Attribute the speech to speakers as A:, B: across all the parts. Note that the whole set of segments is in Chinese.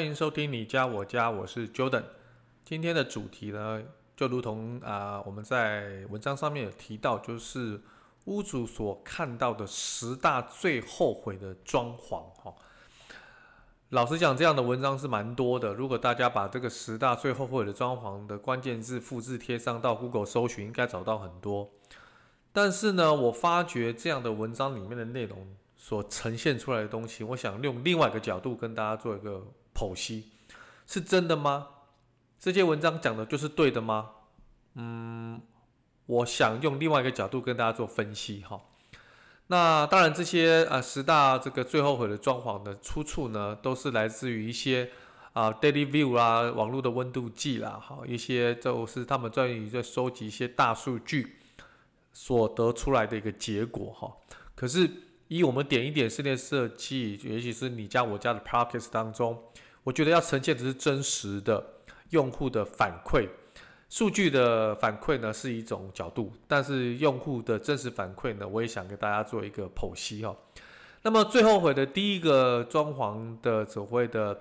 A: 欢迎收听你家我家，我是 Jordan。今天的主题呢，就如同啊、我们在文章上面有提到，就是屋主所看到的十大最后悔的装潢哈。老实讲，这样的文章是蛮多的。如果大家把这个十大最后悔的装潢的关键字复制贴上到 Google 搜寻，应该找到很多。但是呢，我发觉这样的文章里面的内容所呈现出来的东西，我想用另外一个角度跟大家做一个剖析，是真的吗？这些文章讲的就是对的吗？嗯，我想用另外一个角度跟大家做分析哈。那当然，这些啊十大这个最后悔的装潢的出处呢，都是来自于一些啊 Daily View 啊网络的温度计啦，哈，一些就是他们专于在收集一些大数据所得出来的一个结果哈。可是以我们点一点室内设计，尤其是你家我家的 Podcast 当中，我觉得要呈现的是真实的。用户的反馈，数据的反馈呢是一种角度，但是用户的真实反馈呢，我也想给大家做一个剖析哈。那么最后悔的第一个装潢的所谓的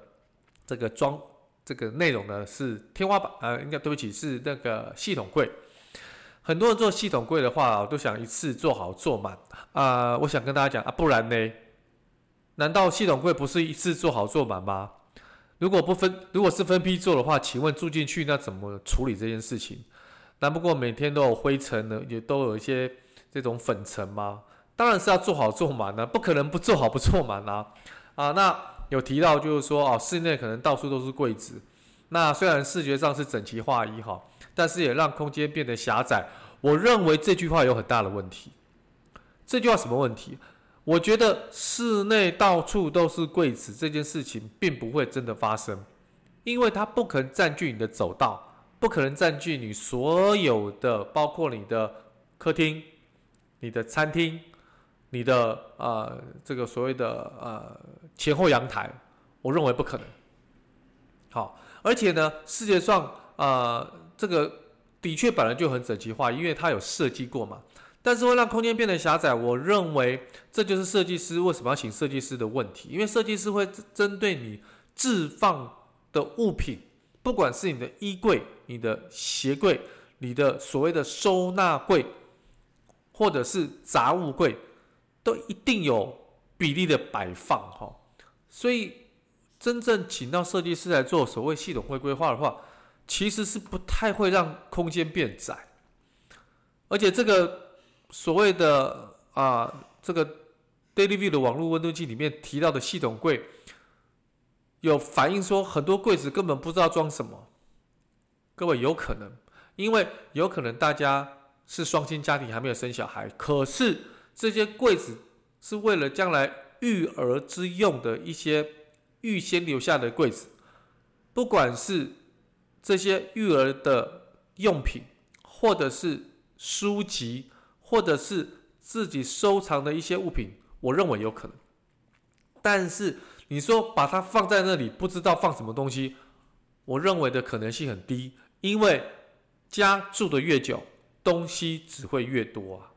A: 这个装这个内容呢，是天花板，呃，应该对不起，是那个系统柜。很多人做系统柜的话，都想一次做好做满啊。我想跟大家讲啊，不然呢？难道系统柜不是一次做好做满吗？如果不分，如果是分批做的话，请问住进去那怎么处理这件事情？难不过每天都有灰尘呢，也都有一些这种粉尘吗？当然是要做好做满呢，不可能不做好不做满啊！啊，那有提到就是说啊，室内可能到处都是柜子，那虽然视觉上是整齐划一哈，但是也让空间变得狭窄。我认为这句话有很大的问题。这句话什么问题？我觉得室内到处都是柜子这件事情并不会真的发生，因为它不可能占据你的走道，不可能占据你所有的，包括你的客厅、你的餐厅、你的呃这个所谓的呃前后阳台，我认为不可能。好，而且呢，世界上呃这个的确本来就很整齐化，因为它有设计过嘛。但是会让空间变得狭窄，我认为这就是设计师为什么要请设计师的问题。因为设计师会针对你置放的物品，不管是你的衣柜、你的鞋柜、你的所谓的收纳柜，或者是杂物柜，都一定有比例的摆放哈。所以真正请到设计师来做所谓系统会规划的话，其实是不太会让空间变窄，而且这个。所谓的啊，这个 Daily View 的网络温度计里面提到的系统柜，有反映说很多柜子根本不知道装什么。各位有可能，因为有可能大家是双亲家庭还没有生小孩，可是这些柜子是为了将来育儿之用的一些预先留下的柜子，不管是这些育儿的用品，或者是书籍。或者是自己收藏的一些物品，我认为有可能。但是你说把它放在那里，不知道放什么东西，我认为的可能性很低，因为家住的越久，东西只会越多啊，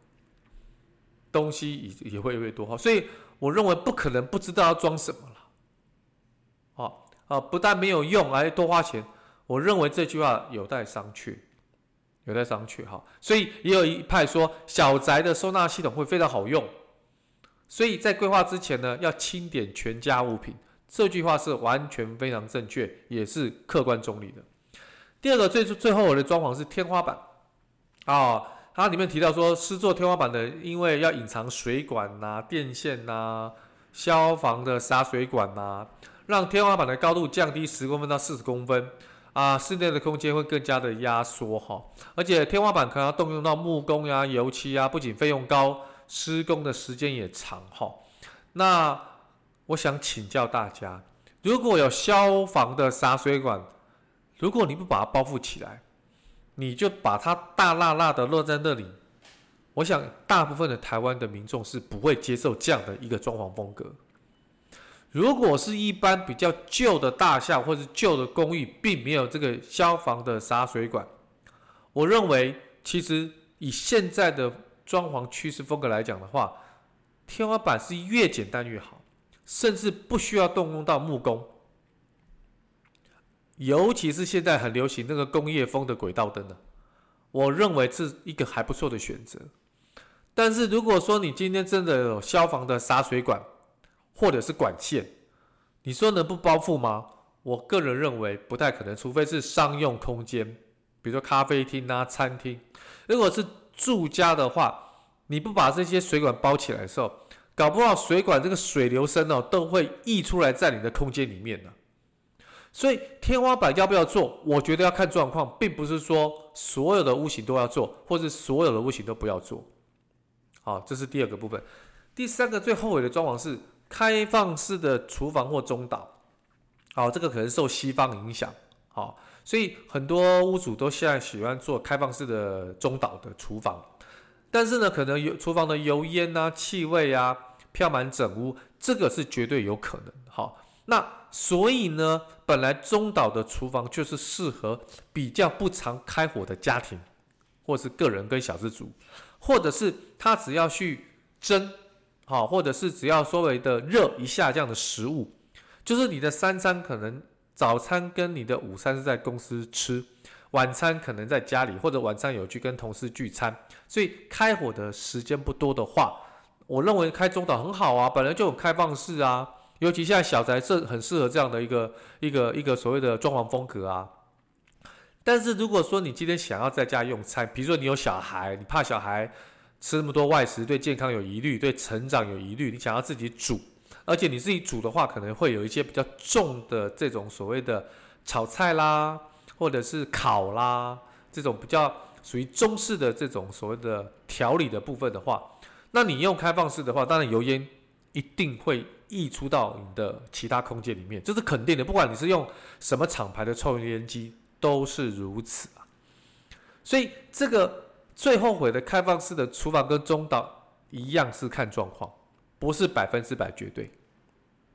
A: 东西也也会越多哈，所以我认为不可能不知道要装什么了。好啊，不但没有用，还多花钱，我认为这句话有待商榷。有待商榷哈，所以也有一派说小宅的收纳系统会非常好用，所以在规划之前呢，要清点全家物品。这句话是完全非常正确，也是客观中立的。第二个最最后我的装潢是天花板啊，它里面提到说，施作天花板的，因为要隐藏水管呐、啊、电线呐、消防的洒水管呐、让天花板的高度降低十公分到四十公分。啊，室内的空间会更加的压缩哈，而且天花板可能要动用到木工呀、油漆啊，不仅费用高，施工的时间也长哈。那我想请教大家，如果有消防的洒水管，如果你不把它包覆起来，你就把它大辣辣的落在那里，我想大部分的台湾的民众是不会接受这样的一个装潢风格。如果是一般比较旧的大厦或者旧的公寓，并没有这个消防的洒水管，我认为其实以现在的装潢趋势风格来讲的话，天花板是越简单越好，甚至不需要动用到木工。尤其是现在很流行那个工业风的轨道灯呢，我认为是一个还不错的选择。但是如果说你今天真的有消防的洒水管，或者是管线，你说能不包覆吗？我个人认为不太可能，除非是商用空间，比如说咖啡厅啊、餐厅。如果是住家的话，你不把这些水管包起来的时候，搞不好水管这个水流声哦，都会溢出来在你的空间里面呢。所以天花板要不要做？我觉得要看状况，并不是说所有的屋型都要做，或是所有的屋型都不要做。好，这是第二个部分。第三个最后悔的装潢是。开放式的厨房或中岛，好，这个可能受西方影响，好，所以很多屋主都现在喜欢做开放式的中岛的厨房，但是呢，可能有厨房的油烟啊、气味啊飘满整屋，这个是绝对有可能，好，那所以呢，本来中岛的厨房就是适合比较不常开火的家庭，或是个人跟小资族，或者是他只要去蒸。好，或者是只要稍微的热一下这样的食物，就是你的三餐可能早餐跟你的午餐是在公司吃，晚餐可能在家里，或者晚上有去跟同事聚餐，所以开火的时间不多的话，我认为开中岛很好啊，本来就有开放式啊，尤其现在小宅是很适合这样的一个一个一个所谓的装潢风格啊。但是如果说你今天想要在家用餐，比如说你有小孩，你怕小孩。吃那么多外食对健康有疑虑，对成长有疑虑。你想要自己煮，而且你自己煮的话，可能会有一些比较重的这种所谓的炒菜啦，或者是烤啦，这种比较属于中式的这种所谓的调理的部分的话，那你用开放式的话，当然油烟一定会溢出到你的其他空间里面，这是肯定的。不管你是用什么厂牌的抽油烟机，都是如此啊。所以这个。最后悔的开放式的厨房跟中岛一样是看状况，不是百分之百绝对，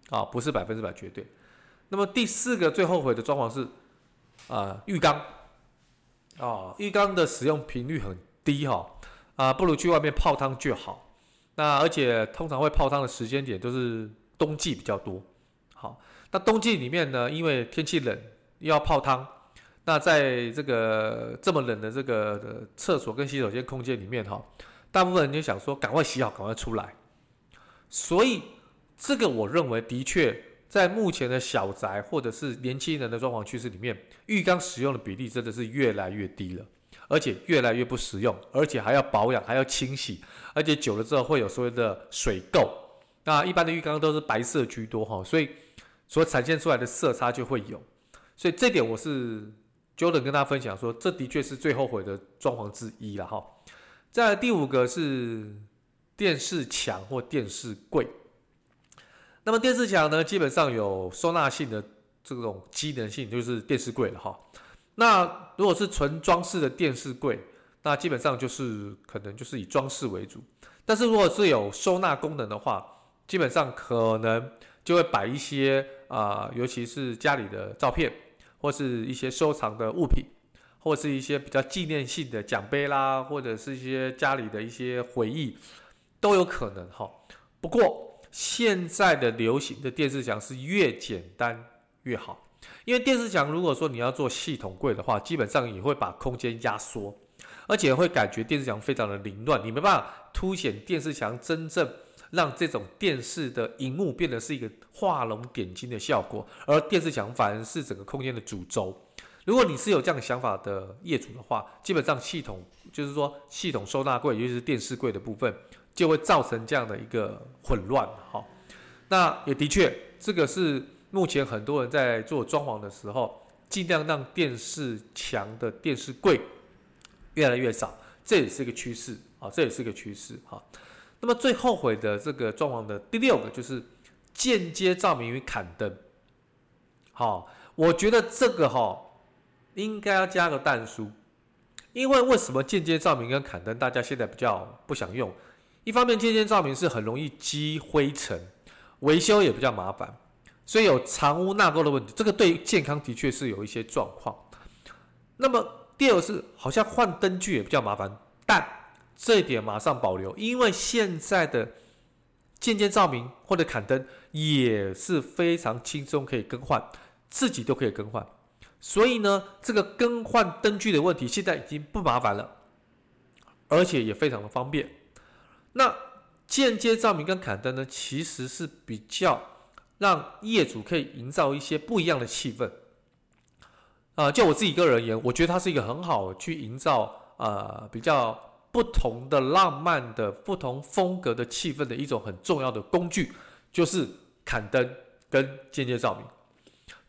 A: 啊，不是百分之百绝对。那么第四个最后悔的状况是，啊、浴缸，啊，浴缸的使用频率很低哈，啊，不如去外面泡汤就好。那而且通常会泡汤的时间点都是冬季比较多，好，那冬季里面呢，因为天气冷，又要泡汤。那在这个这么冷的这个厕所跟洗手间空间里面哈，大部分人就想说赶快洗好，赶快出来。所以这个我认为的确在目前的小宅或者是年轻人的装潢趋势里面，浴缸使用的比例真的是越来越低了，而且越来越不实用，而且还要保养，还要清洗，而且久了之后会有所谓的水垢。那一般的浴缸都是白色居多哈，所以所产现出来的色差就会有。所以这点我是。Jordan 跟大家分享说，这的确是最后悔的装潢之一了哈。再来第五个是电视墙或电视柜。那么电视墙呢，基本上有收纳性的这种机能性，就是电视柜了哈。那如果是纯装饰的电视柜，那基本上就是可能就是以装饰为主。但是如果是有收纳功能的话，基本上可能就会摆一些啊、尤其是家里的照片。或是一些收藏的物品，或是一些比较纪念性的奖杯啦，或者是一些家里的一些回忆，都有可能哈。不过现在的流行的电视墙是越简单越好，因为电视墙如果说你要做系统柜的话，基本上也会把空间压缩，而且会感觉电视墙非常的凌乱，你没办法凸显电视墙真正。让这种电视的荧幕变得是一个画龙点睛的效果，而电视墙反而是整个空间的主轴。如果你是有这样想法的业主的话，基本上系统就是说系统收纳柜，尤其是电视柜的部分，就会造成这样的一个混乱。哈，那也的确，这个是目前很多人在做装潢的时候，尽量让电视墙的电视柜越来越少，这也是一个趋势啊，这也是一个趋势哈。那么最后悔的这个状况的第六个就是间接照明与砍灯。好，我觉得这个哈应该要加个但书，因为为什么间接照明跟砍灯大家现在比较不想用？一方面，间接照明是很容易积灰尘，维修也比较麻烦，所以有藏污纳垢的问题。这个对健康的确是有一些状况。那么第二个是，好像换灯具也比较麻烦，但这一点马上保留，因为现在的间接照明或者砍灯也是非常轻松可以更换，自己都可以更换。所以呢，这个更换灯具的问题现在已经不麻烦了，而且也非常的方便。那间接照明跟砍灯呢，其实是比较让业主可以营造一些不一样的气氛。啊、就我自己个人而言，我觉得它是一个很好去营造呃比较。不同的浪漫的、不同风格的气氛的一种很重要的工具，就是砍灯跟间接照明。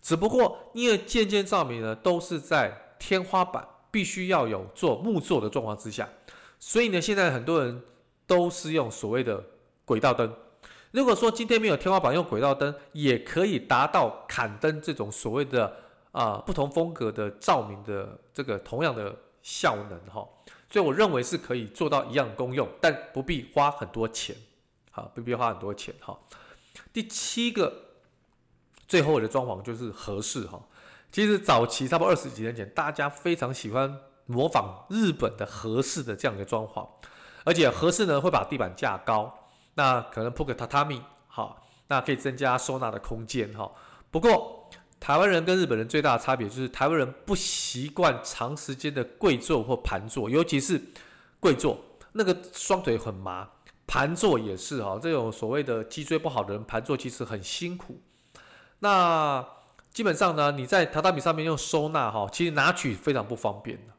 A: 只不过因为间接照明呢，都是在天花板必须要有做木作的状况之下，所以呢，现在很多人都是用所谓的轨道灯。如果说今天没有天花板，用轨道灯也可以达到砍灯这种所谓的啊、不同风格的照明的这个同样的效能哈。所以我认为是可以做到一样功用，但不必花很多钱，好，不必花很多钱哈。第七个，最后的装潢就是和室哈。其实早期差不多二十几年前，大家非常喜欢模仿日本的和室的这样一个装潢，而且和室呢会把地板架高，那可能铺个榻榻米，好，那可以增加收纳的空间哈。不过，台湾人跟日本人最大的差别就是，台湾人不习惯长时间的跪坐或盘坐，尤其是跪坐，那个双腿很麻。盘坐也是哈，这种所谓的脊椎不好的人盘坐其实很辛苦。那基本上呢，你在榻榻米上面用收纳哈，其实拿取非常不方便的。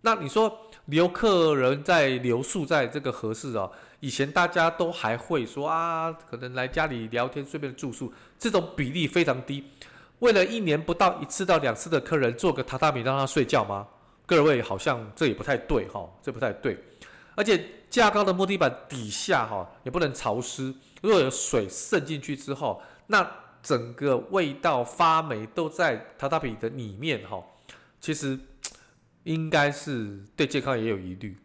A: 那你说留客人在留宿在这个合适啊，以前大家都还会说啊，可能来家里聊天顺便住宿，这种比例非常低。为了一年不到一次到两次的客人做个榻榻米让他睡觉吗？各位好像这也不太对哈，这不太对。而且架高的木地板底下哈也不能潮湿，如果有水渗进去之后，那整个味道发霉都在榻榻米的里面哈，其实应该是对健康也有疑虑。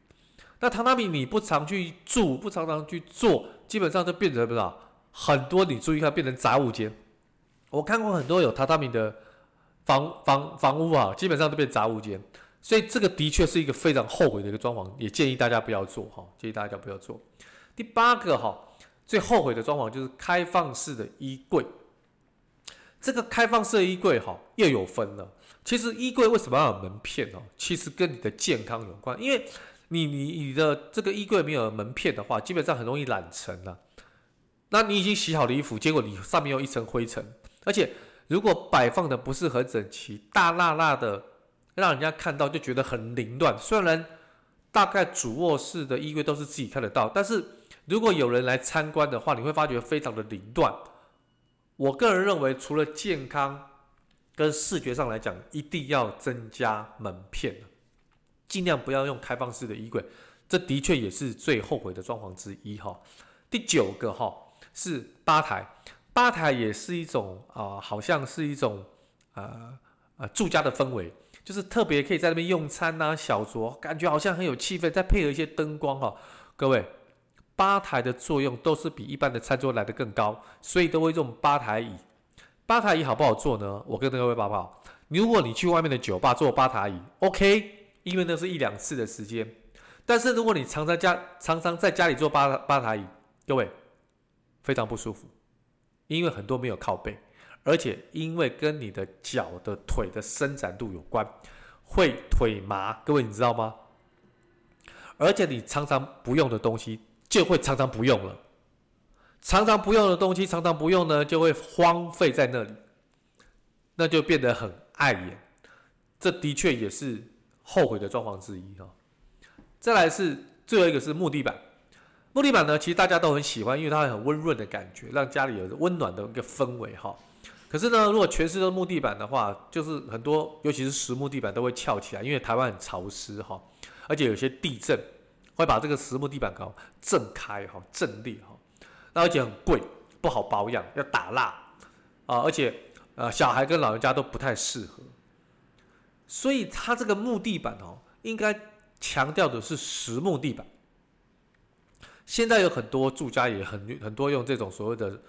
A: 那榻榻米你不常去住，不常常去做，基本上就变成不知道很多，你注意看变成杂物间。我看过很多有榻榻米的房房房屋啊，基本上都变杂物间，所以这个的确是一个非常后悔的一个装潢，也建议大家不要做哈，建议大家不要做。第八个哈，最后悔的装潢就是开放式的衣柜。这个开放式衣柜哈，又有分了。其实衣柜为什么要有门片呢？其实跟你的健康有关，因为你你你的这个衣柜没有门片的话，基本上很容易染尘了。那你已经洗好的衣服，结果你上面有一层灰尘。而且，如果摆放的不是很整齐，大剌剌的，让人家看到就觉得很凌乱。虽然大概主卧室的衣柜都是自己看得到，但是如果有人来参观的话，你会发觉非常的凌乱。我个人认为，除了健康跟视觉上来讲，一定要增加门片，尽量不要用开放式的衣柜。这的确也是最后悔的装潢之一哈。第九个哈是吧台。吧台也是一种啊、好像是一种呃呃住家的氛围，就是特别可以在那边用餐呐、小酌，感觉好像很有气氛。再配合一些灯光、哦，各位，吧台的作用都是比一般的餐桌来的更高，所以都会用吧台椅。吧台椅好不好坐呢？我跟各位报告，如果你去外面的酒吧坐吧台椅，OK，因为那是一两次的时间。但是如果你常常家常常在家里坐吧吧台椅，各位非常不舒服。因为很多没有靠背，而且因为跟你的脚的腿的伸展度有关，会腿麻。各位你知道吗？而且你常常不用的东西就会常常不用了，常常不用的东西常常不用呢，就会荒废在那里，那就变得很碍眼。这的确也是后悔的状况之一哈。再来是最后一个是木地板。木地板呢，其实大家都很喜欢，因为它很温润的感觉，让家里有温暖的一个氛围哈。可是呢，如果全是木地板的话，就是很多，尤其是实木地板都会翘起来，因为台湾很潮湿哈，而且有些地震会把这个实木地板搞震开哈、震裂哈，那而且很贵，不好保养，要打蜡啊，而且呃小孩跟老人家都不太适合，所以它这个木地板哦，应该强调的是实木地板。现在有很多住家也很很多用这种所谓的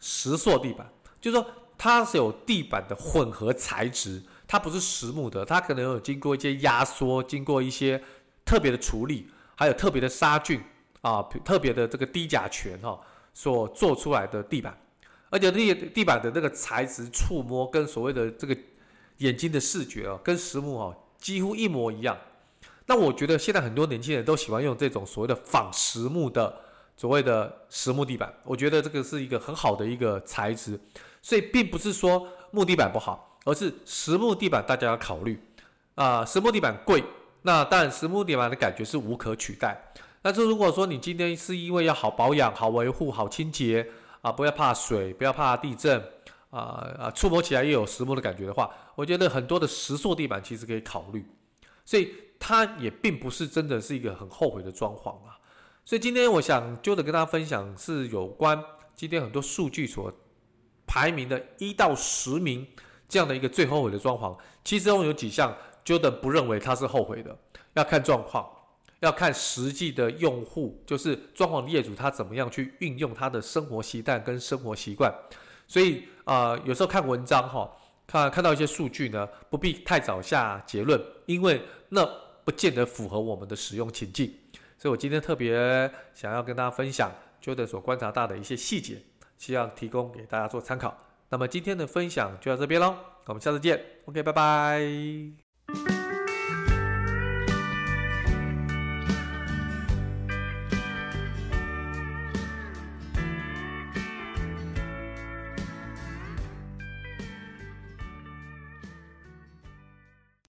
A: 石塑地板，就是说它是有地板的混合材质，它不是实木的，它可能有经过一些压缩，经过一些特别的处理，还有特别的杀菌啊，特别的这个低甲醛哈所做出来的地板，而且地地板的那个材质触摸跟所谓的这个眼睛的视觉啊，跟实木哈几乎一模一样。那我觉得现在很多年轻人都喜欢用这种所谓的仿实木的所谓的实木地板，我觉得这个是一个很好的一个材质，所以并不是说木地板不好，而是实木地板大家要考虑啊，实木地板贵，那当然实木地板的感觉是无可取代。但是如果说你今天是因为要好保养、好维护、好清洁啊，不要怕水，不要怕地震啊啊，触摸起来又有实木的感觉的话，我觉得很多的实塑地板其实可以考虑，所以。它也并不是真的是一个很后悔的装潢啊，所以今天我想就得跟大家分享是有关今天很多数据所排名的一到十名这样的一个最后悔的装潢，其中有几项 Jordan 不认为它是后悔的，要看状况，要看实际的用户，就是装潢业主他怎么样去运用他的生活习惯跟生活习惯，所以啊、有时候看文章哈，看看到一些数据呢，不必太早下结论，因为那。不见得符合我们的使用情境，所以我今天特别想要跟大家分享 Jordan 所观察到的一些细节，希望提供给大家做参考。那么今天的分享就到这边喽，我们下次见，OK，拜拜。